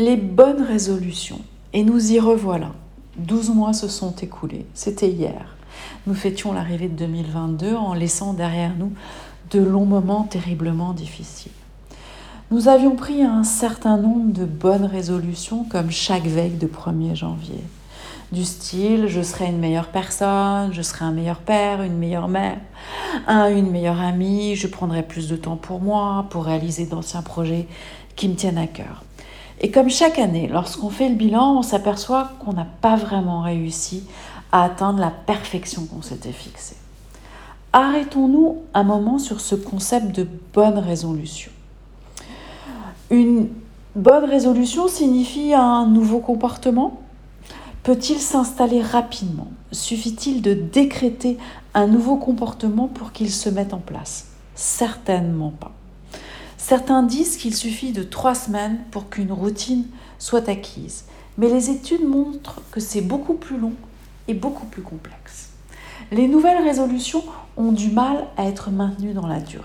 Les bonnes résolutions. Et nous y revoilà. 12 mois se sont écoulés. C'était hier. Nous fêtions l'arrivée de 2022 en laissant derrière nous de longs moments terriblement difficiles. Nous avions pris un certain nombre de bonnes résolutions comme chaque veille de 1er janvier. Du style, je serai une meilleure personne, je serai un meilleur père, une meilleure mère, un, une meilleure amie, je prendrai plus de temps pour moi, pour réaliser d'anciens projets qui me tiennent à cœur. Et comme chaque année, lorsqu'on fait le bilan, on s'aperçoit qu'on n'a pas vraiment réussi à atteindre la perfection qu'on s'était fixée. Arrêtons-nous un moment sur ce concept de bonne résolution. Une bonne résolution signifie un nouveau comportement Peut-il s'installer rapidement? Suffit-il de décréter un nouveau comportement pour qu'il se mette en place? Certainement pas. Certains disent qu'il suffit de trois semaines pour qu'une routine soit acquise, mais les études montrent que c'est beaucoup plus long et beaucoup plus complexe. Les nouvelles résolutions ont du mal à être maintenues dans la durée.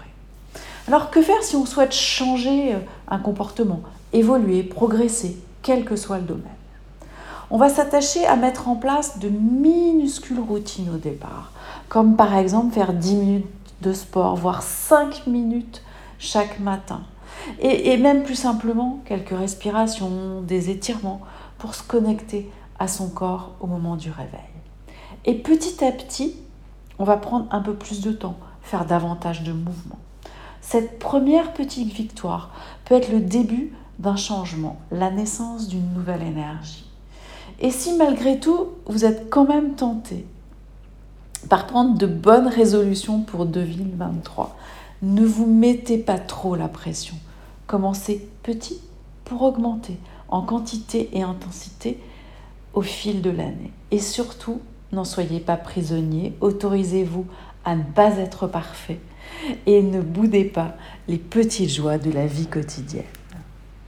Alors que faire si on souhaite changer euh, un comportement, évoluer, progresser, quel que soit le domaine? On va s'attacher à mettre en place de minuscules routines au départ, comme par exemple faire 10 minutes de sport, voire 5 minutes chaque matin. Et, et, même plus simplement, quelques respirations, des étirements pour se connecter à son corps au moment du réveil. Et petit à petit, on va prendre un peu plus de temps, faire davantage de mouvements. Cette première petite victoire peut être le début d'un changement, la naissance d'une nouvelle énergie. Et si malgré tout, vous êtes quand même tenté par prendre de bonnes résolutions pour 2023, ne vous mettez pas trop la pression. Commencez petit pour augmenter en quantité et intensité au fil de l'année. Et surtout, n'en soyez pas prisonnier, autorisez-vous à ne pas être parfait et ne boudez pas les petites joies de la vie quotidienne.